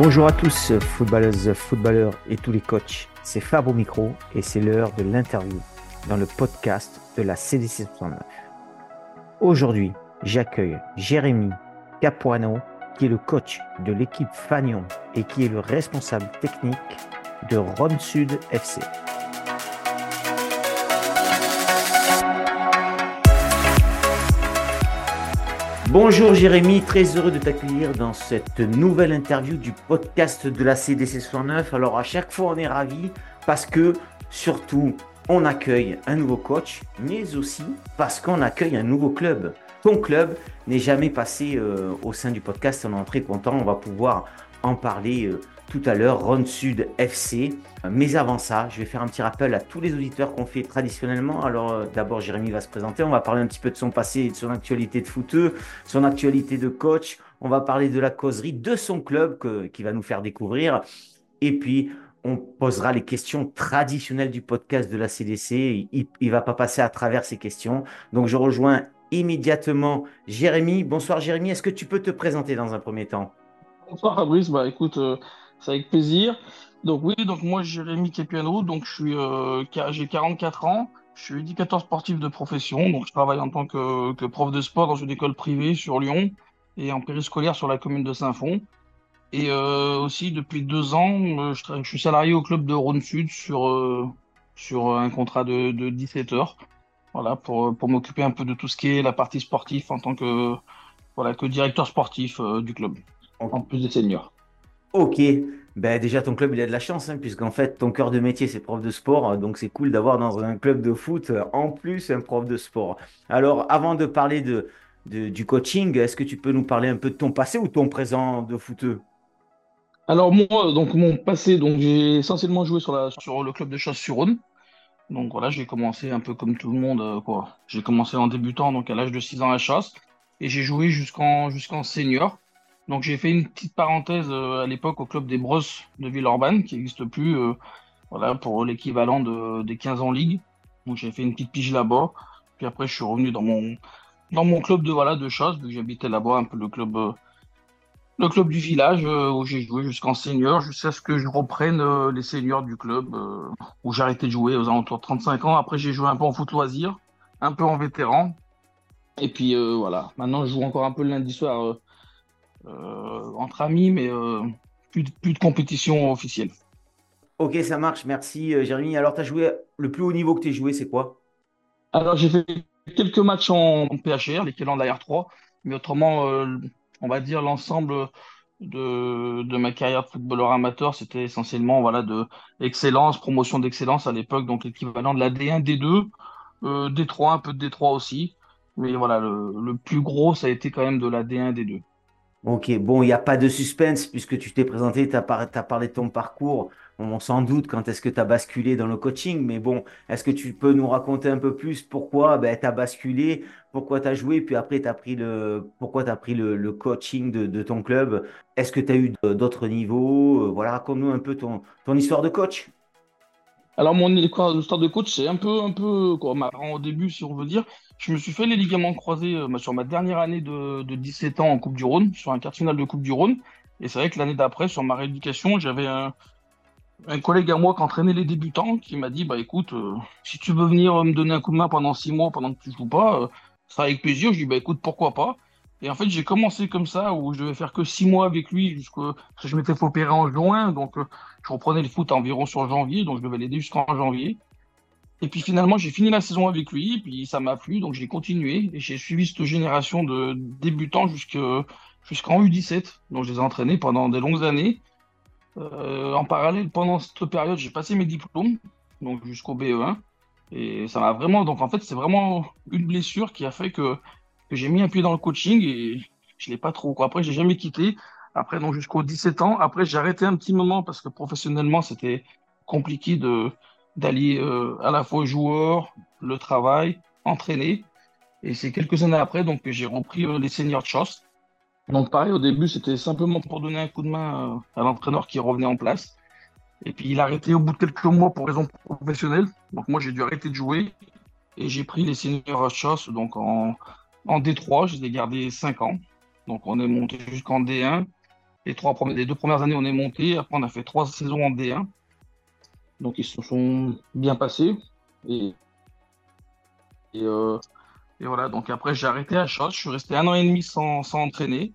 Bonjour à tous, footballeuses, footballeurs et tous les coachs. C'est Fab au micro et c'est l'heure de l'interview dans le podcast de la CDC 69. Aujourd'hui, j'accueille Jérémy Capuano, qui est le coach de l'équipe Fagnon et qui est le responsable technique de Rome Sud FC. Bonjour Jérémy, très heureux de t'accueillir dans cette nouvelle interview du podcast de la CDC 69. Alors à chaque fois on est ravis parce que surtout on accueille un nouveau coach, mais aussi parce qu'on accueille un nouveau club. Ton club n'est jamais passé euh, au sein du podcast, on est très content, on va pouvoir en parler euh, tout à l'heure, Ron Sud FC. Mais avant ça, je vais faire un petit rappel à tous les auditeurs qu'on fait traditionnellement. Alors euh, d'abord, Jérémy va se présenter, on va parler un petit peu de son passé de son actualité de footeux, son actualité de coach, on va parler de la causerie de son club qui va nous faire découvrir. Et puis, on posera les questions traditionnelles du podcast de la CDC. Il ne va pas passer à travers ces questions. Donc, je rejoins immédiatement Jérémy. Bonsoir Jérémy, est-ce que tu peux te présenter dans un premier temps? Bonsoir Fabrice, bah écoute, euh, c'est avec plaisir. Donc oui, donc moi Jérémy Kepiano, donc je suis euh, j'ai 44 ans, je suis éducateur sportif de profession, donc je travaille en tant que, que prof de sport dans une école privée sur Lyon et en périscolaire sur la commune de Saint-Fond. Et euh, aussi depuis deux ans, je, je, suis salarié au club de Rhône Sud sur, sur un contrat de, de 17 heures. Voilà, pour, pour m'occuper un peu de tout ce qui est la partie sportive en tant que, voilà, que directeur sportif euh, du club, en plus des seniors. Ok, ben déjà ton club il a de la chance, hein, puisqu'en fait ton cœur de métier c'est prof de sport, donc c'est cool d'avoir dans un club de foot en plus un prof de sport. Alors avant de parler du coaching, est-ce que tu peux nous parler un peu de ton passé ou ton présent de footeux? Alors moi, donc mon passé, donc j'ai essentiellement joué sur, le club de chasse sur Rhône. Donc voilà, j'ai commencé un peu comme tout le monde. Euh, quoi. J'ai commencé en débutant, donc à l'âge de 6 ans à chasse, et j'ai joué jusqu'en senior. Donc j'ai fait une petite parenthèse euh, à l'époque au club des Brosses de Villeurbanne, qui n'existe plus, euh, voilà, pour l'équivalent de, des 15 ans ligue. Donc j'ai fait une petite pige là-bas. Puis après, je suis revenu dans mon dans mon club de voilà de chasse, vu j'habitais là-bas, un peu le club le club du village euh, où j'ai joué jusqu'en senior, jusqu'à ce que je reprenne euh, les seniors du club euh, où j'ai arrêté de jouer aux alentours de 35 ans. Après, j'ai joué un peu en foot loisir, un peu en vétéran. Et puis voilà, maintenant je joue encore un peu le lundi soir entre amis, mais plus, de, plus de compétition officielle. Ok, ça marche, merci Jérémy. Alors, tu as joué le plus haut niveau que tu as joué, c'est quoi? Alors, j'ai fait quelques matchs en, PHR, l'équivalent de la R3, mais autrement, on va dire, l'ensemble de, de, ma carrière de footballeur amateur, c'était essentiellement voilà, de excellence, promotion d'excellence à l'époque, donc l'équivalent de la D1, D2, euh, D3, un peu de D3 aussi. Mais voilà, le, le, plus gros, ça a été quand même de la D1, D2. Ok, bon, il n'y a pas de suspense puisque tu t'es présenté, tu as, parlé de ton parcours. On s'en doute quand est-ce que tu as basculé dans le coaching, mais bon, est-ce que tu peux nous raconter un peu plus pourquoi ben, tu as basculé, pourquoi tu as joué, puis après pris le, pourquoi tu as pris le, coaching de, ton club? Est-ce que tu as eu d'autres niveaux? Euh, Voilà, raconte-nous un peu ton histoire de coach. Alors, mon histoire de coach, c'est un peu, un peu quoi, marrant au début, si on veut dire. Je me suis fait les ligaments croisés euh, sur ma dernière année de, de 17 ans en Coupe du Rhône, sur un quart final de Coupe du Rhône. Et c'est vrai que l'année d'après, sur ma rééducation, j'avais un, collègue à moi qui entraînait les débutants qui m'a dit bah écoute euh, si tu veux venir me donner un coup de main pendant six mois pendant que tu joues pas euh, ça sera avec plaisir je dis bah écoute pourquoi pas? Et en fait j'ai commencé comme ça où je devais faire que six mois avec lui parce que je m'étais fait opérer en juin donc euh, je reprenais le foot environ sur janvier donc je devais l'aider jusqu'en janvier et puis finalement j'ai fini la saison avec lui puis ça m'a plu donc j'ai continué et j'ai suivi cette génération de débutants jusqu'en U17 donc je les ai entraînés pendant des longues années euh, en parallèle, pendant cette période, j'ai passé mes diplômes, donc jusqu'au BE1. Et ça m'a vraiment. Donc en fait, c'est vraiment une blessure qui a fait que, j'ai mis un pied dans le coaching et je l'ai pas trop. Quoi. Après, j'ai jamais quitté. Après, donc jusqu'aux 17 ans. Après, j'ai arrêté un petit moment parce que professionnellement, c'était compliqué de d'allier euh, à la fois joueur, le travail, entraîner. Et c'est quelques années après donc que j'ai repris euh, les seniors de chasse. Donc pareil, au début, c'était simplement pour donner un coup de main euh, à l'entraîneur qui revenait en place. Et puis il a arrêté au bout de quelques mois pour raison professionnelle. Donc moi, j'ai dû arrêter de jouer. Et j'ai pris les seniors chasse donc en, en D3. Je les ai gardés 5 ans. Donc on est monté jusqu'en D1. les, trois, les deux premières années, on est monté. Après, on a fait trois saisons en D1. Donc, ils se sont bien passés. Et, euh, voilà, donc après, j'ai arrêté à Chos. Je suis resté un an et demi sans, entraîner.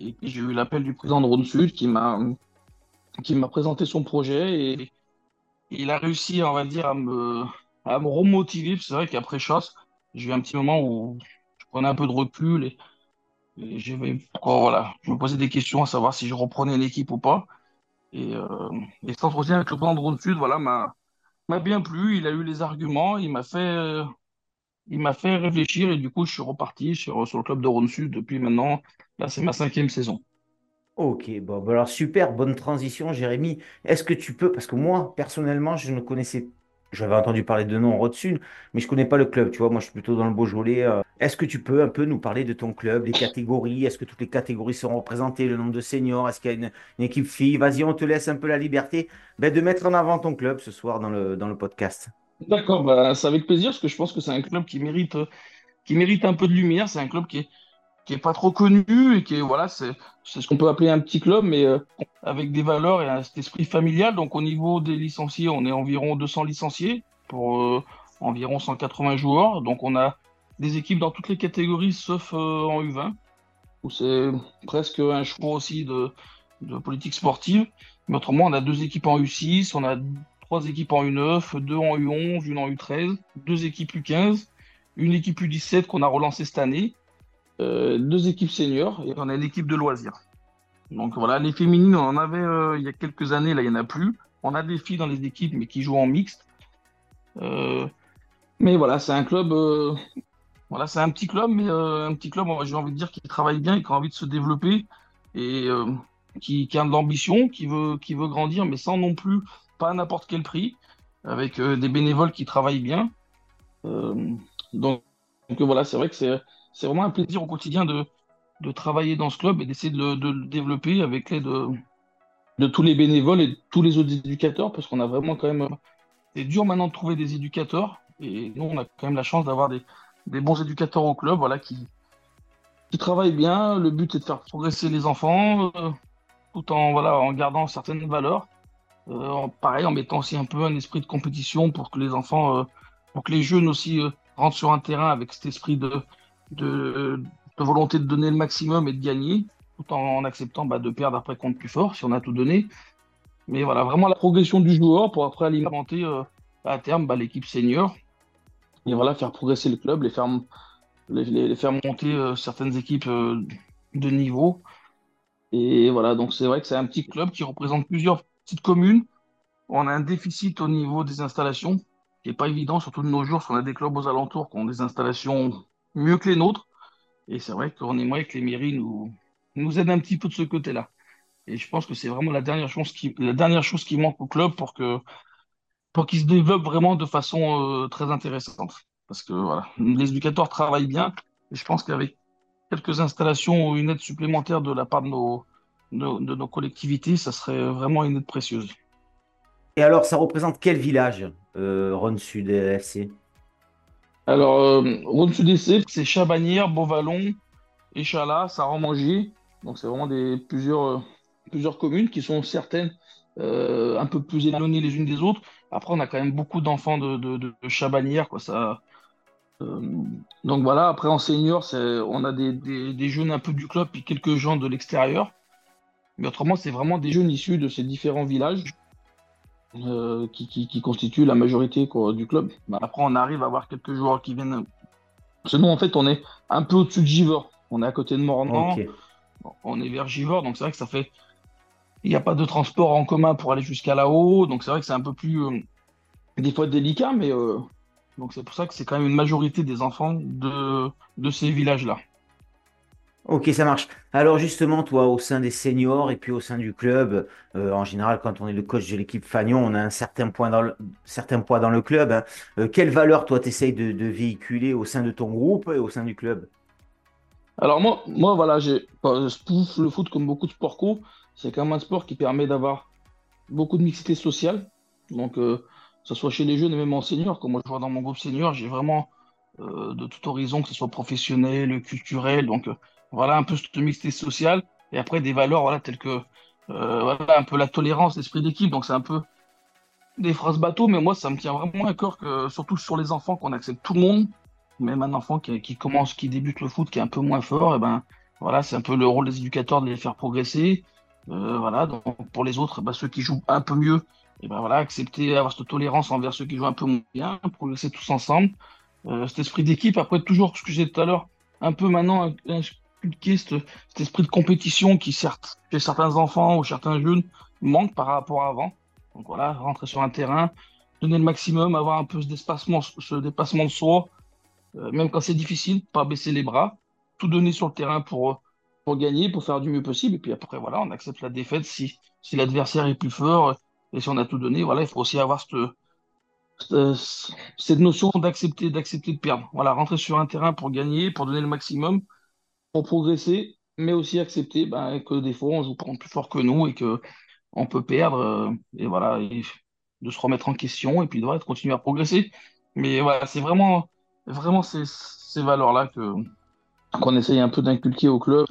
Et puis, j'ai eu l'appel du président de Rhône Sud qui m'a qui m'a présenté son projet et il a réussi, on va dire, à me, à me remotiver. C'est vrai qu'après Chasse, j'ai eu un petit moment où prenais un peu de recul et, voilà, je me posais des questions à savoir si je reprenais l'équipe ou pas. Et, euh, et cet entretien avec le président de Sud, voilà, m'a, bien plu. Il a eu les arguments, il m'a fait, fait réfléchir et du coup, je suis reparti sur, le club de Rhône Sud depuis maintenant. Là, c'est ma cinquième saison. Ok, bon, bah alors super, bonne transition, Jérémy. Est-ce que tu peux, parce que moi, personnellement, je ne connaissais, j'avais entendu parler de nom Sud, mais je ne connais pas le club, tu vois, moi je suis plutôt dans le Beaujolais. Euh. Est-ce que tu peux un peu nous parler de ton club, les catégories? Est-ce que toutes les catégories seront représentées, le nombre de seniors? Est-ce qu'il y a une, équipe fille? Vas-y, on te laisse un peu la liberté ben, de mettre en avant ton club ce soir dans le, podcast. D'accord, bah, c'est avec plaisir, parce que je pense que c'est un club qui mérite, qui mérite un peu de lumière. C'est un club qui est qui est pas trop connu et qui est, voilà, c'est ce qu'on peut appeler un petit club, mais euh, avec des valeurs et un, cet esprit familial. Donc au niveau des licenciés, on est environ 200 licenciés pour euh, environ 180 joueurs. Donc on a des équipes dans toutes les catégories sauf euh, en U20, où c'est presque un choix aussi de, de, politique sportive. Mais autrement, on a deux équipes en U6, on a trois équipes en U9, deux en U11, une en U13, deux équipes U15, une équipe U17 qu'on a relancée cette année deux équipes seniors et on a une équipe de loisirs. Donc voilà, les féminines, on en avait euh, il y a quelques années, là il n'y en a plus. On a des filles dans les équipes, mais qui jouent en mixte. Euh, mais voilà, c'est un club, voilà, c'est un petit club, mais un petit club, j'ai envie de dire, qui travaille bien et qui a envie de se développer et qui, a de l'ambition, qui veut, qui veut grandir, mais sans non plus, pas à n'importe quel prix, avec des bénévoles qui travaillent bien. donc voilà, c'est vrai que c'est c'est vraiment un plaisir au quotidien de, de travailler dans ce club et d'essayer de, le développer avec l'aide de, de, tous les bénévoles et tous les autres éducateurs, parce qu'on a vraiment quand même. C'est dur maintenant de trouver des éducateurs, et nous, on a quand même la chance d'avoir des, des, bons éducateurs au club, voilà, qui, qui travaillent bien. Le but est de faire progresser les enfants, euh, tout en, voilà, en gardant certaines valeurs. Euh, pareil, en mettant aussi un peu un esprit de compétition pour que les enfants, euh, pour que les jeunes aussi rentrent sur un terrain avec cet esprit de, de, volonté de donner le maximum et de gagner, tout en acceptant bah, de perdre après contre plus fort si on a tout donné. Mais voilà, vraiment la progression du joueur pour après alimenter euh, à terme bah, l'équipe senior. Et voilà, faire progresser le club, les faire, les, faire monter euh, certaines équipes euh, de niveau. Et voilà, donc c'est vrai que c'est un petit club qui représente plusieurs petites communes. On a un déficit au niveau des installations, qui n'est pas évident, surtout de nos jours, si on a des clubs aux alentours qui ont des installations mieux que les nôtres. Et c'est vrai qu'on aimerait que les mairies nous, nous aident un petit peu de ce côté-là. Et je pense que c'est vraiment la dernière chose qui, manque au club pour que pour qu'il se développe vraiment de façon euh, très intéressante. Parce que voilà, les éducateurs travaillent bien. Et je pense qu'avec quelques installations ou une aide supplémentaire de la part de nos, de, nos collectivités, ça serait vraiment une aide précieuse. Et alors, ça représente quel village, euh, Ron Sud FC alors, euh, sud c'est Chabanière, Beauvallon, Échalas, Saran-Manger. Donc, c'est vraiment des, plusieurs, euh, plusieurs communes qui sont certaines euh, un peu plus éloignées les unes des autres. Après, on a quand même beaucoup d'enfants de, de, Quoi, euh, donc voilà, après en senior, on a des, des, des, jeunes un peu du club et quelques gens de l'extérieur. Mais autrement, c'est vraiment des jeunes issus de ces différents villages. Euh, qui, qui, constitue la majorité du club. Après, on arrive à avoir quelques joueurs qui viennent. Sinon, en fait, on est un peu au-dessus de Givor. On est à côté de Mornan. On est vers Givor, donc c'est vrai que ça fait. Il n'y a pas de transport en commun pour aller jusqu'à là-haut, donc c'est vrai que c'est un peu plus. Euh, des fois délicat, mais. Euh, donc c'est pour ça que c'est quand même une majorité des enfants de, de ces villages-là. Ok, ça marche. Alors justement, toi, au sein des seniors et puis au sein du club, euh, en général, quand on est le coach de l'équipe Fagnon, on a un certain, point dans le, poids dans le club. Hein. Euh, quelle valeur, toi, tu essayes de, véhiculer au sein de ton groupe et au sein du club? Alors moi, moi voilà, j'ai le foot comme beaucoup de sports co, c'est quand même un sport qui permet d'avoir beaucoup de mixité sociale. Donc, euh, que ce soit chez les jeunes et même en senior, comme moi je vois dans mon groupe senior, j'ai vraiment de tout horizon, que ce soit professionnel, culturel. Donc, voilà un peu cette mixité sociale. Et après, des valeurs voilà, telles que voilà, un peu la tolérance, l'esprit d'équipe. Donc, c'est un peu des phrases bateau, mais moi, ça me tient vraiment à cœur que, surtout sur les enfants, qu'on accepte tout le monde. Même un enfant qui, commence, qui débute le foot, qui est un peu moins fort, et ben voilà, c'est un peu le rôle des éducateurs de les faire progresser. Euh, voilà, donc pour les autres, bah, ceux qui jouent un peu mieux, et ben voilà, accepter, avoir cette tolérance envers ceux qui jouent un peu moins bien, progresser tous ensemble. Euh, cet esprit d'équipe, après toujours ce que j'ai tout à l'heure, un peu maintenant inculquer cet, cet esprit de compétition qui certes chez certains enfants ou certains jeunes manque par rapport à avant. Donc voilà, rentrer sur un terrain, donner le maximum, avoir un peu ce dépassement, ce dépassement de soi, euh, même quand c'est difficile, pas baisser les bras, tout donner sur le terrain pour, pour gagner, pour faire du mieux possible. Et puis après, voilà, on accepte la défaite si, si l'adversaire est plus fort. Et si on a tout donné, voilà, il faut aussi avoir cette, cette notion d'accepter, d'accepter de perdre. Voilà, rentrer sur un terrain pour gagner, pour donner le maximum, pour progresser, mais aussi accepter ben, que des fois on joue plus fort que nous et que on peut perdre euh, et voilà de se remettre en question et puis de continuer à progresser. Mais voilà, c'est vraiment vraiment ces, valeurs là que qu'on essaye un peu d'inculquer au club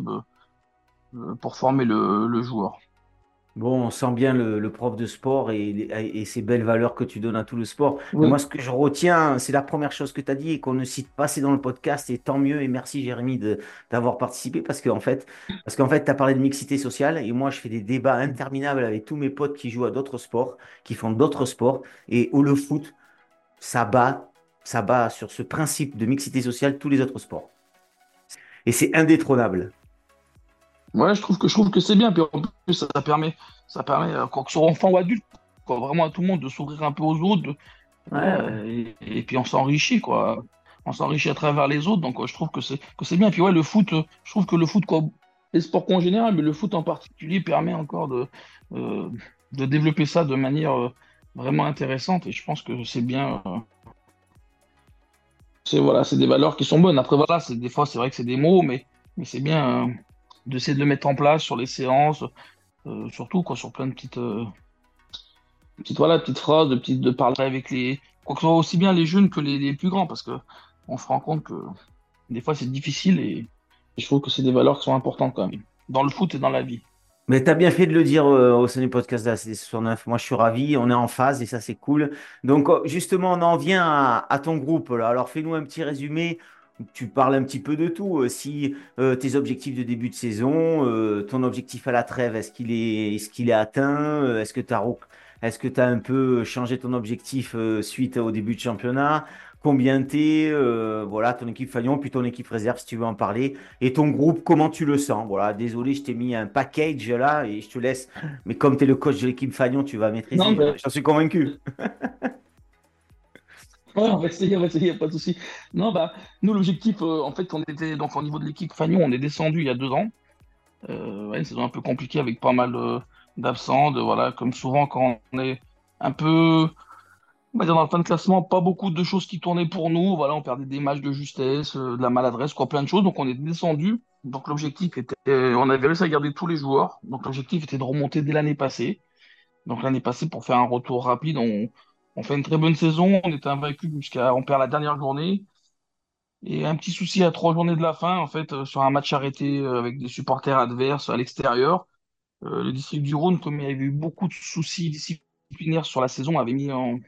euh, pour former le, joueur. Bon, on sent bien le, prof de sport et, et, ces belles valeurs que tu donnes à tout le sport. moi, ce que je retiens, c'est la première chose que tu as dit et qu'on ne cite pas assez dans le podcast. Et tant mieux. Et merci, Jérémy, d'avoir participé parce qu'en fait, parce qu'en fait, tu as parlé de mixité sociale. Et moi, je fais des débats interminables avec tous mes potes qui jouent à d'autres sports, qui font d'autres sports. Et où le foot, ça bat, ça bat sur ce principe de mixité sociale tous les autres sports. Et c'est indétrônable. Ouais, je trouve que je trouve que c'est bien. Puis en plus, ça, permet, ça permet, euh, quoi que ce soit enfant ou adulte, quoi, vraiment à tout le monde de s'ouvrir un peu aux autres. et, puis on s'enrichit, quoi. On s'enrichit à travers les autres. Donc je trouve que c'est que c'est bien. Puis ouais, le foot, je trouve que le foot, quoi, les sports en général, mais le foot en particulier permet encore de euh, de développer ça de manière euh, vraiment intéressante. Et je pense que c'est bien. c'est voilà, c'est des valeurs qui sont bonnes. Après voilà, c'est des fois c'est vrai que c'est des mots, mais mais c'est bien d'essayer de le mettre en place sur les séances, euh, surtout quoi, sur plein de petites, euh, petites, voilà, petites phrases, de, petites, de parler avec les, quoi que ce soit aussi bien les jeunes que les, plus grands, parce que on se rend compte que des fois c'est difficile et, je trouve que c'est des valeurs qui sont importantes quand même, dans le foot et dans la vie. Mais tu as bien fait de le dire euh, au sein du podcast de la CD69. Moi, je suis ravi. On est en phase et ça, c'est cool. Donc, justement, on en vient à, à ton groupe. Là. Alors, fais-nous un petit résumé tu parles un petit peu de tout. Euh, si euh, tes objectifs de début de saison, euh, ton objectif à la trêve, est-ce qu'il est, est, qu'il est atteint Est-ce que tu as, est-ce que as un peu changé ton objectif suite au début de championnat? Combien t'es Voilà, ton équipe Fagnon, puis ton équipe réserve, si tu veux en parler. Et ton groupe, comment tu le sens? Voilà, désolé, je t'ai mis un package là et je te laisse. Mais comme tu es le coach de l'équipe Fagnon, tu vas maîtriser. J'en suis convaincu. on va essayer, on va essayer, pas de souci. Non, bah, nous, l'objectif, euh, en fait, on était donc au niveau de l'équipe Fagnon, on est descendu il y a deux ans. Euh, une saison un peu compliquée avec pas mal d'absents, de, voilà, comme souvent quand on est un peu, on va dire dans le fin de classement, pas beaucoup de choses qui tournaient pour nous. Voilà, on perdait des matchs de justesse, euh, de la maladresse, quoi, plein de choses. Donc on est descendu. Donc l'objectif était, on avait réussi à garder tous les joueurs. Donc l'objectif était de remonter dès l'année passée. Donc l'année passée, pour faire un retour rapide, on, on fait une très bonne saison, on est invaincu jusqu'à, on perd la dernière journée. Et un petit souci à trois journées de la fin, en fait, euh, sur un match arrêté euh, avec des supporters adverses à l'extérieur. Euh, le district du Rhône, comme il y avait eu beaucoup de soucis disciplinaires sur la saison, avait mis en,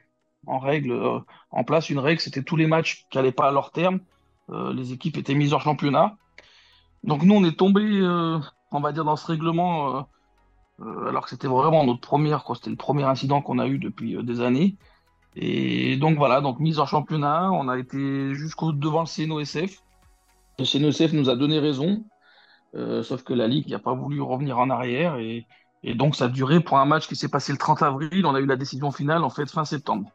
règle, en place une règle, c'était tous les matchs qui n'allaient pas à leur terme. les équipes étaient mises hors championnat. Donc nous, on est tombé, on va dire, dans ce règlement, alors que c'était vraiment notre première. C'était le premier incident qu'on a eu depuis des années. Et donc voilà, donc mise en championnat, on a été jusqu'au devant le CNOSF. Le CNOSF nous a donné raison, euh, sauf que la Ligue n'a pas voulu revenir en arrière et, donc ça a duré pour un match qui s'est passé le 30 avril. On a eu la décision finale en fait fin septembre.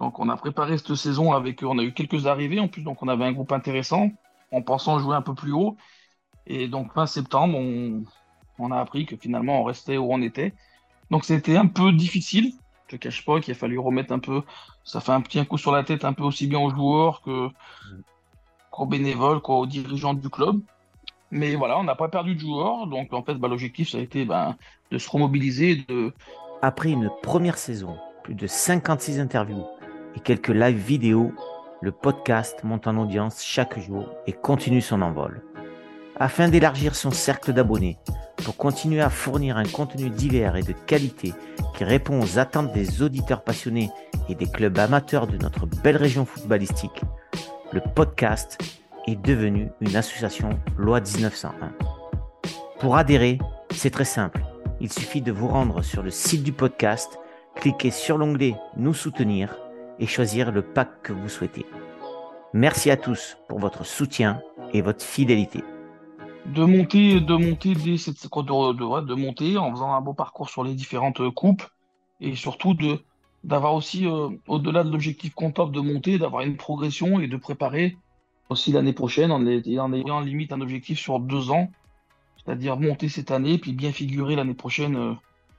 Donc on a préparé cette saison avec, on a eu quelques arrivées en plus, donc on avait un groupe intéressant en pensant jouer un peu plus haut. Et donc fin septembre, on, on a appris que finalement on restait où on était. Donc c'était un peu difficile te cache pas qu'il a fallu remettre un peu, ça fait un petit coup sur la tête un peu aussi bien aux joueurs que qu'aux bénévoles, qu'aux dirigeants du club. Mais voilà, on n'a pas perdu de joueurs, donc en fait, bah, l'objectif, ça a été bah, de se remobiliser. De... Après une première saison, plus de 56 interviews et quelques live vidéo, le podcast monte en audience chaque jour et continue son envol. Afin d'élargir son cercle d'abonnés, pour continuer à fournir un contenu divers et de qualité qui répond aux attentes des auditeurs passionnés et des clubs amateurs de notre belle région footballistique, le podcast est devenu une association loi 1901. Pour adhérer, c'est très simple. Il suffit de vous rendre sur le site du podcast, cliquer sur l'onglet Nous soutenir et choisir le pack que vous souhaitez. Merci à tous pour votre soutien et votre fidélité de monter, de monter cette, de, de, de, monter en faisant un beau parcours sur les différentes euh, coupes et surtout d'avoir aussi euh, au-delà de l'objectif comptable de monter, d'avoir une progression et de préparer aussi l'année prochaine en, en ayant limite un objectif sur deux ans, c'est-à-dire monter cette année puis bien figurer l'année prochaine euh,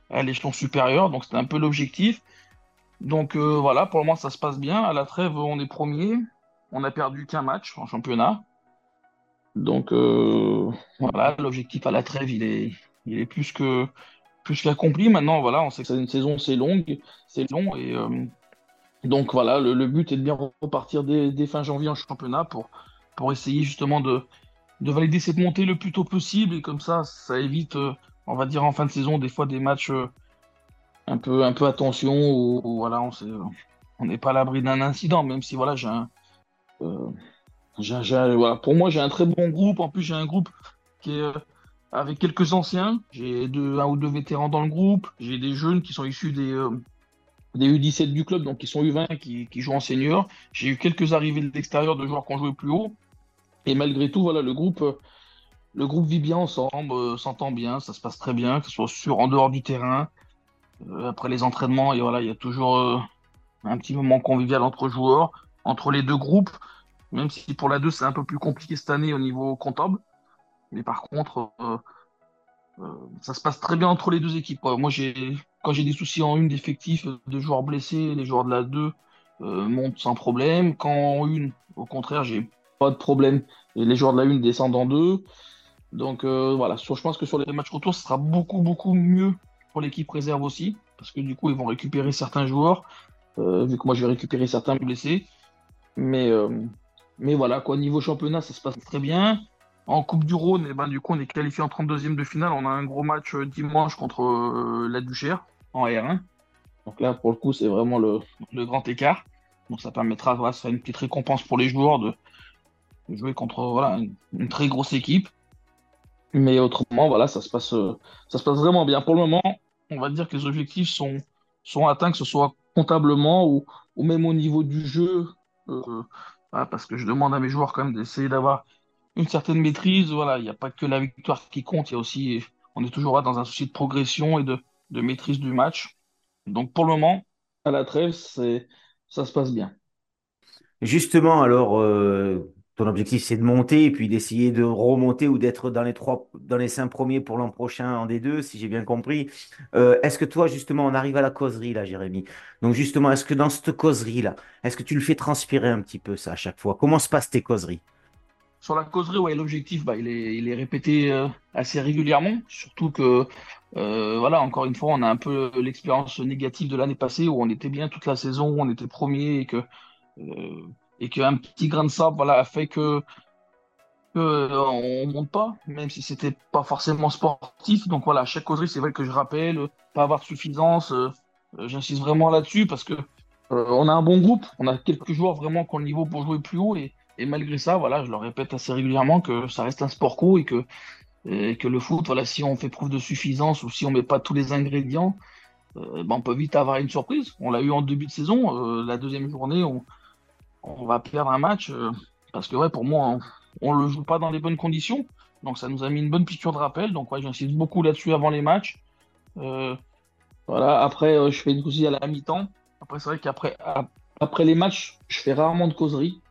à l'échelon supérieur. Donc c'était un peu l'objectif. Donc voilà, pour le moment ça se passe bien. À la trêve, on est premier. On a perdu qu'un match en championnat. Donc euh, voilà, l'objectif à la trêve, il est, il est plus que plus qu'accompli. Maintenant, voilà, on sait que c'est une saison, c'est longue, c'est long, et euh, donc voilà, le, but est de bien repartir dès, fin janvier en championnat pour pour essayer justement de de valider cette montée le plus tôt possible, et comme ça, ça évite, euh, on va dire en fin de saison, des fois des matchs un peu un peu attention ou voilà, on on n'est pas à l'abri d'un incident, même si voilà, j'ai un pour moi, j'ai un très bon groupe. En plus, j'ai un groupe qui est euh, avec quelques anciens. J'ai un ou deux vétérans dans le groupe. J'ai des jeunes qui sont issus des, euh, des U17 du club, donc qui sont U20, qui, qui jouent en senior. J'ai eu quelques arrivées de l'extérieur de joueurs qui ont joué plus haut. Et malgré tout, voilà, le groupe, euh, le groupe vit bien ensemble, s'entend bien, ça se passe très bien, que ce soit sur, en dehors du terrain, après les entraînements. Et voilà, il y a toujours un petit moment convivial entre joueurs, entre les deux groupes. Même si pour la 2, c'est un peu plus compliqué cette année au niveau comptable. Mais par contre, euh, euh, ça se passe très bien entre les deux équipes. Moi, j'ai, quand j'ai des soucis en une d'effectifs, de joueurs blessés, les joueurs de la 2 euh, montent sans problème. Quand en une, au contraire, j'ai pas de problème. Et les joueurs de la 1 descendent en deux. Donc voilà, je pense que sur les matchs retour, ce sera beaucoup, beaucoup mieux pour l'équipe réserve aussi. Parce que du coup, ils vont récupérer certains joueurs. vu que moi, je vais récupérer certains blessés. Mais mais voilà, quoi, niveau championnat, ça se passe très bien. En Coupe du Rhône, et eh ben, du coup, on est qualifié en 32e de finale. On a un gros match euh, dimanche contre euh, la Duchère en R1. Donc là, pour le coup, c'est vraiment le, grand écart. Donc ça permettra, voilà, ça une petite récompense pour les joueurs de, jouer contre voilà, une, très grosse équipe. Mais autrement, voilà, ça se passe, euh, ça se passe vraiment bien. Pour le moment, on va dire que les objectifs sont, sont atteints, que ce soit comptablement ou même au niveau du jeu parce que je demande à mes joueurs quand même d'essayer d'avoir une certaine maîtrise. Voilà, il n'y a pas que la victoire qui compte, il y a aussi, on est toujours là dans un souci de progression et de, maîtrise du match. Donc pour le moment, à la trêve, ça se passe bien. Justement, alors, euh, ton objectif, c'est de monter et puis d'essayer de remonter ou d'être dans les trois, dans les cinq premiers pour l'an prochain en D2, si j'ai bien compris. Euh, est-ce que toi, justement, on arrive à la causerie, là, Jérémy? Donc, justement, est-ce que dans cette causerie-là, est-ce que tu le fais transpirer un petit peu, ça, à chaque fois? Comment se passent tes causeries? Sur la causerie, ouais, l'objectif, bah, il, est, il est répété euh, assez régulièrement, surtout que, euh, voilà, encore une fois, on a un peu l'expérience négative de l'année passée où on était bien toute la saison, où on était premier et que et qu'un petit grain de sable voilà, a fait que, que euh, on monte pas, même si c'était pas forcément sportif. Donc voilà, chaque causerie, c'est vrai que je rappelle, pas avoir suffisance. Euh, euh, j'insiste vraiment là-dessus parce que on a un bon groupe, on a quelques joueurs vraiment qui ont le niveau pour jouer plus haut et, malgré ça, voilà, je leur répète assez régulièrement que ça reste un sport co et que, que le foot, voilà, si on fait preuve de suffisance ou si on met pas tous les ingrédients, ben on peut vite avoir une surprise. On l'a eu en début de saison, la deuxième journée, on, on va perdre un match euh, parce que ouais, pour moi, on, ne le joue pas dans les bonnes conditions. Donc ça nous a mis une bonne piqûre de rappel. Donc ouais, j'insiste beaucoup là-dessus avant les matchs. Euh, voilà. Après, euh, je fais une causerie à la mi-temps. Après, c'est vrai qu'après après les matchs, je fais rarement de causerie.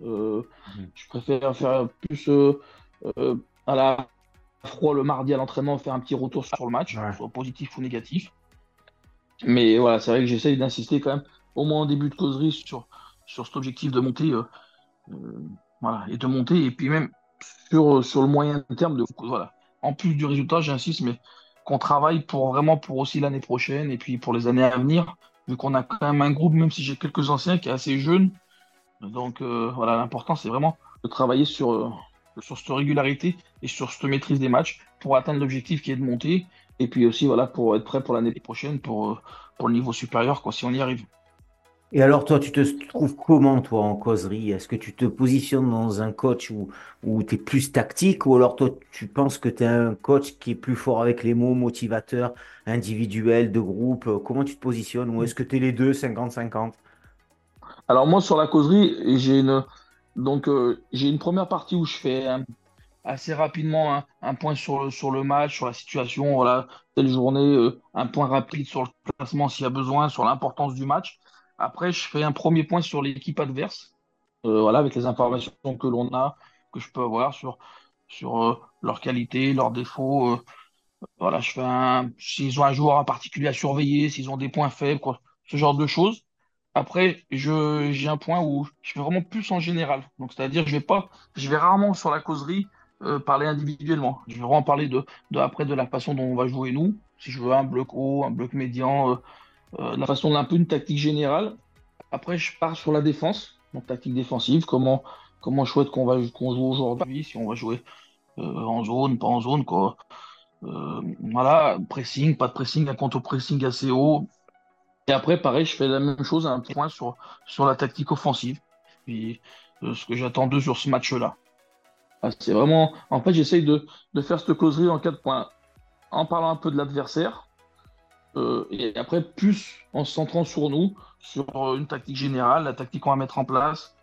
Mhm. Je préfère faire plus à la froid le mardi à l'entraînement, faire un petit retour sur le match, soit positif ou négatif. Mais voilà, c'est vrai que j'essaye d'insister quand même, au moins en début de causerie, sur, sur cet objectif de monter, euh, euh, voilà, et de monter, et puis même sur, euh, sur le moyen terme, de, voilà. En plus du résultat, j'insiste, mais qu'on travaille pour vraiment pour aussi l'année prochaine et puis pour les années à venir, vu qu'on a quand même un groupe, même si j'ai quelques anciens, qui est assez jeune. Donc voilà, l'important c'est vraiment de travailler sur, sur cette régularité et sur cette maîtrise des matchs. pour atteindre l'objectif qui est de monter. Et puis aussi, voilà, pour être prêt pour l'année prochaine, pour, pour le niveau supérieur, quoi, si on y arrive. Et alors, toi, tu te trouves comment, toi, en causerie? Est-ce que tu te positionnes dans un coach où, où tu es plus tactique? Ou alors, toi, tu penses que tu es un coach qui est plus fort avec les mots, motivateur, individuel, de groupe? Comment tu te positionnes? Ou est-ce que tu es les deux, 50-50? Alors, moi, sur la causerie, j'ai une, donc, euh, j'ai une première partie où je fais assez rapidement un, point sur le, sur le match, sur la situation, voilà, telle journée, euh, un point rapide sur le classement s'il y a besoin, sur l'importance du match. Après, je fais un premier point sur l'équipe adverse, euh, voilà, avec les informations que l'on a, que je peux avoir sur, sur euh, leurs qualités, leurs défauts. euh, voilà, je fais un, s'ils ont un joueur en particulier à surveiller, s'ils ont des points faibles, quoi, ce genre de choses. Après, j'ai un point où je fais vraiment plus en général. Donc, c'est-à-dire, je vais pas, je vais rarement sur la causerie euh, parler individuellement. Je vais vraiment parler de, de après de la façon dont on va jouer nous. Si je veux un bloc haut, un bloc médian, euh, la façon d'un peu une tactique générale. Après, je pars sur la défense, donc tactique défensive, comment, comment je souhaite qu'on va joue aujourd'hui, si on va jouer euh, en zone, pas en zone. Euh, voilà, pressing, pas de pressing, un compte au pressing assez haut. Et après, pareil, je fais la même chose, un point sur, sur la tactique offensive. Puis ce que j'attends d'eux sur ce match-là. Ah, c'est vraiment. En fait, j'essaye de, de faire cette causerie en quatre points. En parlant un peu de l'adversaire, euh, et après, plus en se centrant sur nous, sur euh, une tactique générale, la tactique qu'on va mettre en place,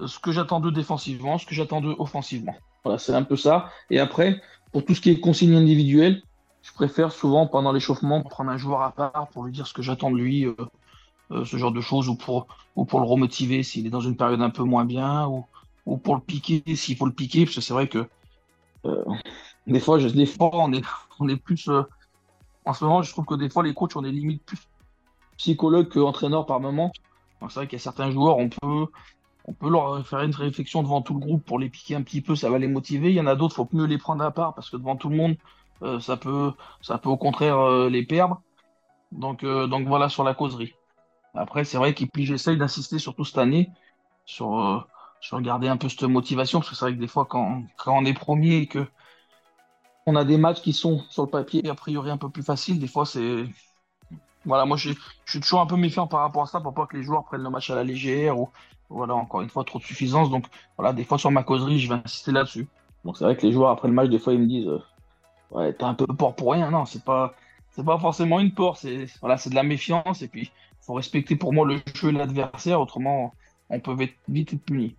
euh, ce que j'attends d'eux défensivement, ce que j'attends d'eux offensivement. Voilà, c'est un peu ça. Et après, pour tout ce qui est consigne individuelle, je préfère souvent pendant l'échauffement prendre un joueur à part pour lui dire ce que j'attends de lui, ce genre de choses, ou pour, ou pour le remotiver s'il est dans une période un peu moins bien, ou, ou pour le piquer s'il faut le piquer, parce que c'est vrai que des fois, je, on, est, on est plus. En ce moment, je trouve que des fois, les coachs, on est limite plus psychologue qu'entraîneur par moment. Donc, C'est vrai qu'il y a certains joueurs, on peut, on peut leur faire une réflexion devant tout le groupe pour les piquer un petit peu, ça va les motiver. Il y en a d'autres, faut mieux les prendre à part parce que devant tout le monde, euh, ça peut, ça peut au contraire euh, les perdre. Donc, euh, donc voilà sur la causerie. Après, c'est vrai que puis j'essaye d'insister surtout cette année sur, sur garder un peu cette motivation parce que c'est vrai que des fois, quand, quand on est premier et que on a des matchs qui sont sur le papier a priori un peu plus faciles, des fois c'est voilà, moi je suis toujours un peu méfiant par rapport à ça pour pas que les joueurs prennent le match à la légère ou voilà, encore une fois trop de suffisance. Donc voilà, des fois sur ma causerie, je vais insister là-dessus. Donc c'est vrai que les joueurs après le match, des fois ils me disent euh, ouais, t'es un peu port pour rien. Non, c'est pas c'est pas forcément une peur, c'est voilà, c'est de la méfiance et puis faut respecter pour moi le jeu et l'adversaire, autrement on peut vite, vite être puni.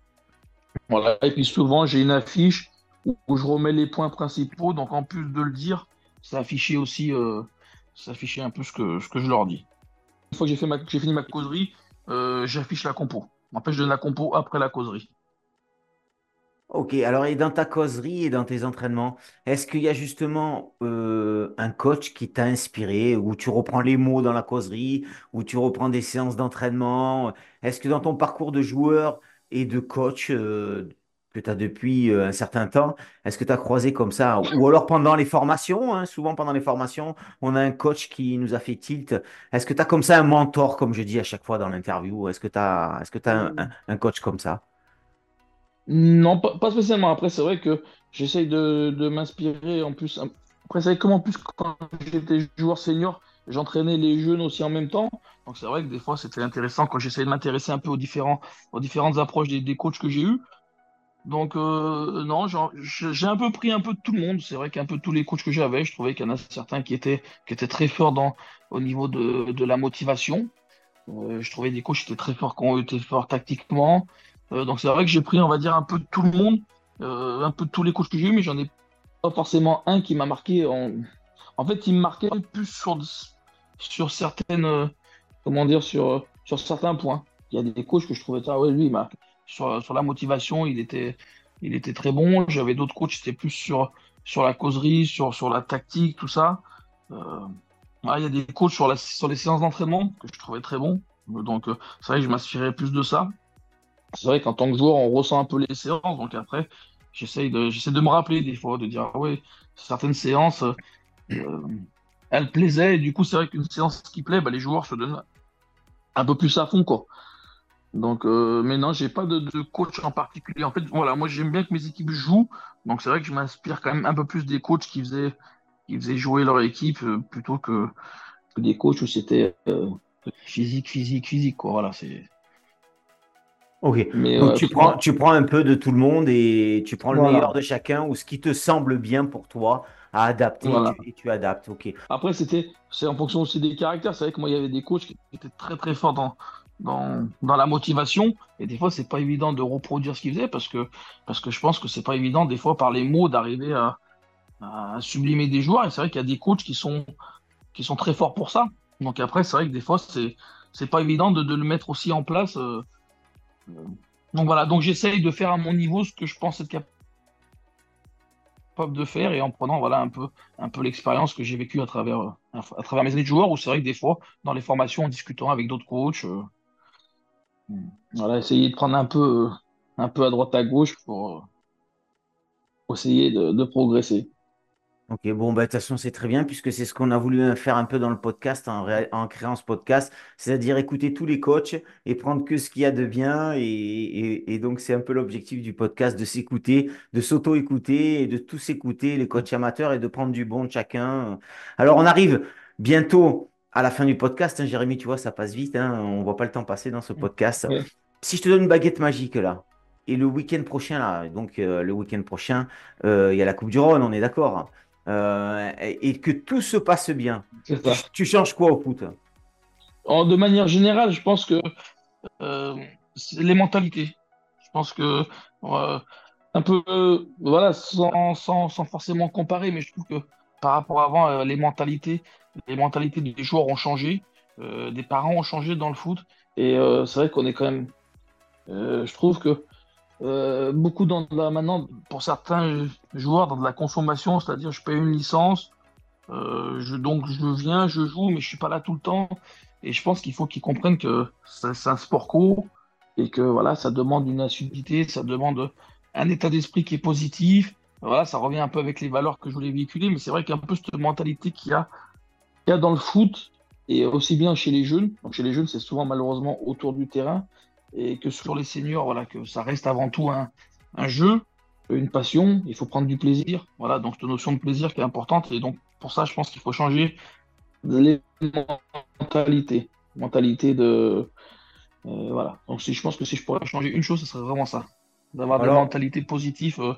Voilà, et puis souvent j'ai une affiche où, je remets les points principaux, donc en plus de le dire, c'est affiché aussi euh, c'est affiché un peu ce que, je leur dis. Une fois que j'ai fait fini ma causerie, euh, j'affiche la compo. Après, je donne la compo après la causerie. Ok, alors et dans ta causerie et dans tes entraînements, est-ce qu'il y a justement euh, un coach qui t'a inspiré, où tu reprends les mots dans la causerie, où tu reprends des séances d'entraînement? Est-ce que dans ton parcours de joueur et de coach que tu as depuis euh, un certain temps, est-ce que tu as croisé comme ça? Ou alors pendant les formations, hein, souvent pendant les formations, on a un coach qui nous a fait tilt. Est-ce que tu as comme ça un mentor, comme je dis à chaque fois dans l'interview? Est-ce que tu as, est-ce que tu un, un un coach comme ça? Non, pas, pas spécialement. Après, c'est vrai que j'essaye de, de m'inspirer en plus. Après, c'est vrai que comme en plus, quand j'étais joueur senior, j'entraînais les jeunes aussi en même temps. Donc, c'est vrai que des fois, c'était intéressant quand j'essayais de m'intéresser un peu aux différents, aux différentes approches des, des coachs que j'ai eus. Donc, euh, non, j'ai un peu pris un peu de tout le monde. C'est vrai qu'un peu tous les coachs que j'avais, je trouvais qu'il y en a certains qui étaient, étaient très forts au niveau de, la motivation. Euh, je trouvais des coachs qui étaient très forts, qui été forts tactiquement. Euh, donc, c'est vrai que j'ai pris, on va dire, un peu de tout le monde, un peu de tous les coachs que j'ai eu, mais j'en ai pas forcément un qui m'a marqué. En, fait, il me marquait plus sur, certaines, comment dire, sur, sur certains points. Il y a des coachs que je trouvais, ah ouais, lui, il m'a sur, sur la motivation, il était, il était très bon. J'avais d'autres coachs, c'était plus sur, sur la causerie, sur, sur la tactique, tout ça. Euh, il y a des coachs sur, la, sur les séances d'entraînement que je trouvais très bons. Donc, euh, c'est vrai que je m'inspirais plus de ça. C'est vrai qu'en tant que joueur, on ressent un peu les séances. Donc, après, j'essaye de, j'essaie de me rappeler des fois, de dire, ah ouais, certaines séances, euh, elles plaisaient. Du coup, c'est vrai qu'une séance qui plaît, bah, les joueurs se donnent un peu plus à fond, quoi. Donc, euh, mais non, j'ai pas de, de coach en particulier. En fait, voilà, moi j'aime bien que mes équipes jouent. Donc c'est vrai que je m'inspire quand même un peu plus des coachs qui faisaient, qui faisaient jouer leur équipe euh, plutôt que, que des coachs où c'était euh, physique, physique, physique. Quoi. Voilà, c'est. Ok. Mais Donc euh, tu prends, tu prends un peu de tout le monde et tu prends le meilleur de chacun ou ce qui te semble bien pour toi à adapter et voilà. tu, et tu adaptes. Ok. Après, c'était, c'est en fonction aussi des caractères. C'est vrai que moi, il y avait des coachs qui étaient très très forts dans, dans, la motivation. Et des fois, c'est pas évident de reproduire ce qu'ils faisaient parce que, parce que je pense que c'est pas évident, des fois, par les mots, d'arriver à, sublimer des joueurs. Et c'est vrai qu'il y a des coachs qui sont, qui sont très forts pour ça. Donc après, c'est vrai que des fois, c'est, c'est pas évident de, le mettre aussi en place. euh, Donc voilà, donc j'essaye de faire à mon niveau ce que je pense être capable de faire et en prenant voilà un peu, un peu l'expérience que j'ai vécue à travers, à travers mes années de joueur, où c'est vrai que des fois, dans les formations, en discutant avec d'autres coachs, euh, voilà, essayer de prendre un peu, euh, un peu à droite à gauche pour, euh, essayer de, progresser. Ok, bon, bah, de toute façon, c'est très bien puisque c'est ce qu'on a voulu faire un peu dans le podcast en, ré- en créant ce podcast, c'est-à-dire écouter tous les coachs et prendre que ce qu'il y a de bien. Et, et- et donc, c'est un peu l'objectif du podcast de s'écouter, de s'auto-écouter et de tous écouter les coachs amateurs et de prendre du bon de chacun. Alors, on arrive bientôt à la fin du podcast, hein, Jérémy, tu vois, ça passe vite, hein, on voit pas le temps passer dans ce podcast. Ouais. Si je te donne une baguette magique là, et le week-end prochain, là, donc euh, le week-end prochain, euh, il y a la Coupe du Rhône, on est d'accord. Euh, et, et que tout se passe bien. Tu, changes quoi au foot? En- de manière générale, je pense que c'est les mentalités. Je pense que un peu, voilà, sans, sans, sans forcément comparer, mais je trouve que par rapport à avant, les mentalités, les mentalités des joueurs ont changé, euh, des parents ont changé dans le foot, et euh, c'est vrai qu'on est quand même, euh, je trouve que beaucoup dans la maintenant, pour certains joueurs, dans de la consommation, c'est-à-dire je paye une licence, donc je viens, je joue, mais je suis pas là tout le temps. Et je pense qu'il faut qu'ils comprennent que c'est un sport co et que voilà, ça demande une assiduité, ça demande un état d'esprit qui est positif. Voilà, ça revient un peu avec les valeurs que je voulais véhiculer, mais c'est vrai qu'il y a un peu cette mentalité qu'il y a, qu'il y a dans le foot et aussi bien chez les jeunes. Donc chez les jeunes, c'est souvent malheureusement autour du terrain et que sur les seniors, voilà, que ça reste avant tout un, un jeu, une passion. Il faut prendre du plaisir. Voilà, donc cette notion de plaisir qui est importante. Et donc pour ça, je pense qu'il faut changer les mentalités. Mentalité de. euh, voilà. Donc, si je pense que si je pourrais changer une chose, ce serait vraiment ça. D'avoir des Alors, mentalités positives euh,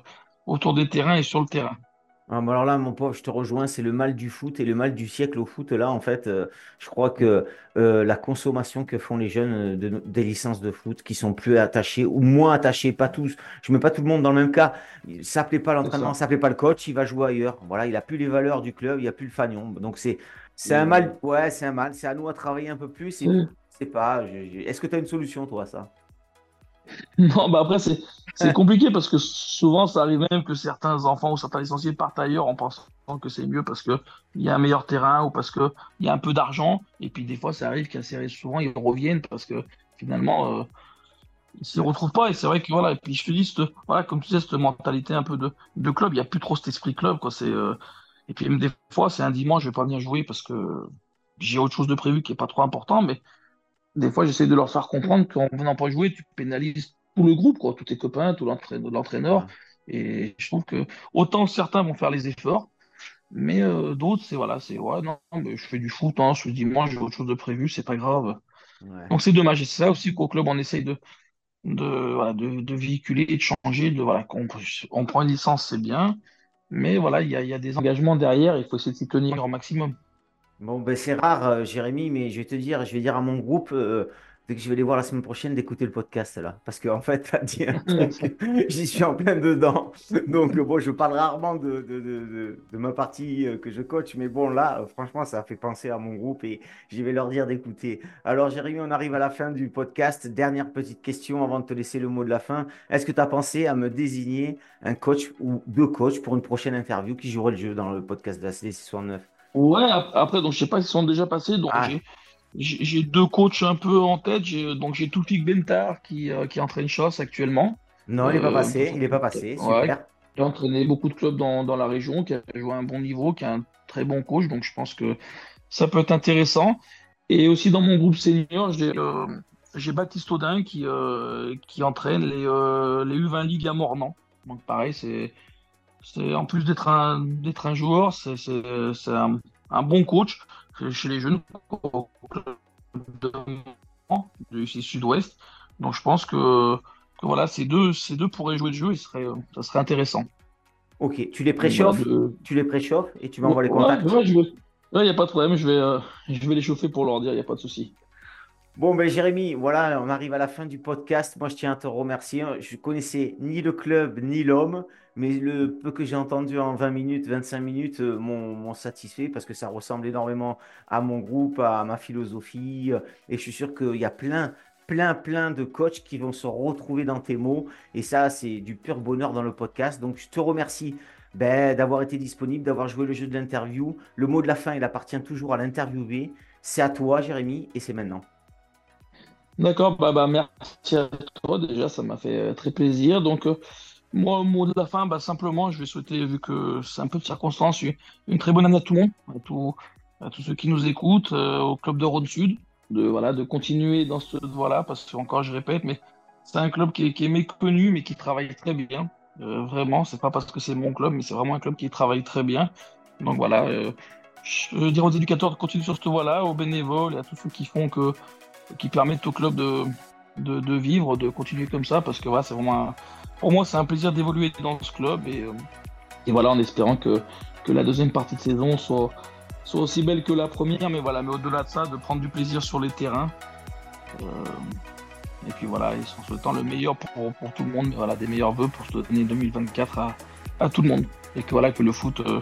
autour des terrains et sur le terrain. Ah, alors là, mon pauvre, je te rejoins, c'est le mal du foot et le mal du siècle au foot. Là, en fait, euh, je crois que euh, la consommation que font les jeunes euh, de- des licences de foot, qui sont plus attachés ou moins attachés, pas tous. Je mets pas tout le monde dans le même cas. Ça plaît pas C'est l'entraînement, ça. ça plaît pas le coach, il va jouer ailleurs. Voilà, il a plus les valeurs du club, il a plus le fanion. Donc c'est c'est un mal. Ouais, c'est un mal. C'est à nous à travailler un peu plus. Et c'est pas. je- je- Est-ce que tu as une solution, toi, à ça? Non, bah après, c'est c'est compliqué parce que souvent, ça arrive même que certains enfants ou certains licenciés partent ailleurs en pensant que c'est mieux parce qu'il y a un meilleur terrain ou parce qu'il y a un peu d'argent. Et puis, des fois, ça arrive qu'assez souvent, ils reviennent parce que finalement, euh, ils s'y retrouvent pas. Et c'est vrai que voilà. Et puis, je te dis, cette- voilà, comme tu disais, cette mentalité un peu de, de club, il n'y a plus trop cet esprit club, quoi. C'est, euh, Et puis, même des fois, c'est un dimanche, je vais pas venir jouer parce que j'ai autre chose de prévu qui est pas trop important. Mais des fois, j'essaie de leur faire comprendre qu'en venant pas jouer, tu pénalises tout le groupe, quoi, tous tes copains, tout l'entraîneur. Et je trouve que autant certains vont faire les efforts, mais euh, d'autres, c'est voilà, c'est ouais, non, mais je fais du foot, hein, ce dimanche, j'ai autre chose de prévu, c'est pas grave. Ouais. Donc c'est dommage. Et c'est ça aussi qu'au club, on essaye de, de, voilà, de, de véhiculer et de changer. De, voilà, qu'on- on prend une licence, c'est bien, mais voilà, il y a, y a des engagements derrière, il faut essayer de s'y tenir au maximum. Bon, ben c'est rare, euh, Jérémy, mais je vais te dire, je vais dire à mon groupe, euh, dès que je vais les voir la semaine prochaine, d'écouter le podcast là. Parce qu'en fait, tu as dit un truc, j'y suis en plein dedans. Donc, bon, je parle rarement de, de, de, de- de ma partie euh, que je coach, mais bon, là, franchement, ça a fait penser à mon groupe et je vais leur dire d'écouter. Alors, Jérémy, on arrive à la fin du podcast. Dernière petite question avant de te laisser le mot de la fin. Est-ce que tu as pensé à me désigner un coach ou deux coachs pour une prochaine interview qui jouerait le jeu dans le podcast de la CD 69? Ouais, ap- après, donc je sais pas s'ils sont déjà passés, donc Ah, j'ai deux coachs un peu en tête. J'ai- Donc j'ai Toufik Bentar qui, euh, qui entraîne Choss actuellement. non, il n'est pas Euh, passé, il n'est pas passé, ouais, super. qui a entraîné beaucoup de clubs dans, dans la région, qui a joué à un bon niveau, qui a un très bon coach, donc je pense que ça peut être intéressant. Et aussi dans mon groupe senior, j'ai euh, j'ai Baptiste Audin qui, euh, qui entraîne les, euh, les U20 League à Mornan. Donc pareil, c'est, c'est en plus d'être un, d'être un joueur, c'est, un, un, bon coach chez les jeunes au club de du Sud-Ouest. Donc je pense que, que, voilà, ces deux, ces deux pourraient jouer le jeu et serait, ça serait intéressant. Ok, tu les préchauffes, tu les préchauffes et tu m'envoies les contacts. il n'y a pas de problème, je vais, euh, je vais les chauffer pour leur dire, il n'y a pas de souci. Bon, ben Jérémy, voilà, on arrive à la fin du podcast. Moi, je tiens à te remercier. Je connaissais ni le club ni l'homme, mais le peu que j'ai entendu en 20 minutes, 25 minutes euh, m'ont satisfait parce que ça ressemble énormément à mon groupe, à ma philosophie. Et je suis sûr qu'il y a plein, plein, plein de coachs qui vont se retrouver dans tes mots. Et ça, c'est du pur bonheur dans le podcast. Donc, je te remercie ben, d'avoir été disponible, d'avoir joué le jeu de l'interview. Le mot de la fin, il appartient toujours à l'interviewé. C'est à toi, Jérémy, et c'est maintenant. D'accord, bah, bah, merci à toi déjà, ça m'a fait euh, très plaisir. Donc, euh, moi, au mot de la fin, bah, simplement, je vais souhaiter, vu que c'est un peu de circonstance, une, très bonne année à tout le monde, à, tout, à tous ceux qui nous écoutent, euh, au club de Rhône Sud, de, voilà, de continuer dans ce voie-là, parce que, encore, je répète, mais c'est un club qui est, méconnu, mais qui travaille très bien. vraiment, c'est pas parce que c'est mon club, mais c'est vraiment un club qui travaille très bien. Donc voilà, je veux dire aux éducateurs de continuer sur cette voie-là, aux bénévoles et à tous ceux qui font que qui permettent au club de, de, vivre, de continuer comme ça, parce que voilà, c'est vraiment pour moi c'est un plaisir d'évoluer dans ce club et, euh, et, voilà en espérant que, que la deuxième partie de saison soit, soit aussi belle que la première, mais voilà, mais au-delà de ça, de prendre du plaisir sur les terrains. Euh, et puis voilà, et en souhaitant le meilleur pour, pour tout le monde, voilà, des meilleurs vœux pour cette année 2024 à, à tout le monde. Et que voilà, que le foot, euh,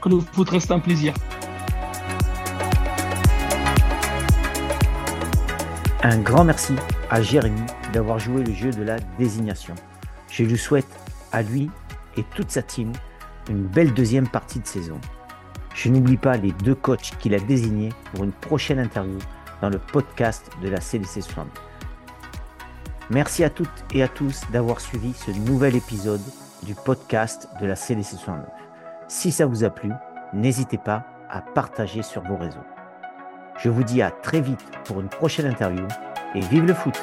que le foot reste un plaisir. Un grand merci à Jérémy d'avoir joué le jeu de la désignation. Je lui souhaite à lui et toute sa team une belle deuxième partie de saison. Je n'oublie pas les deux coachs qu'il a désignés pour une prochaine interview dans le podcast de la CDC 60. Merci à toutes et à tous d'avoir suivi ce nouvel épisode du podcast de la CDC 69. Si ça vous a plu, n'hésitez pas à partager sur vos réseaux. Je vous dis à très vite pour une prochaine interview et vive le foot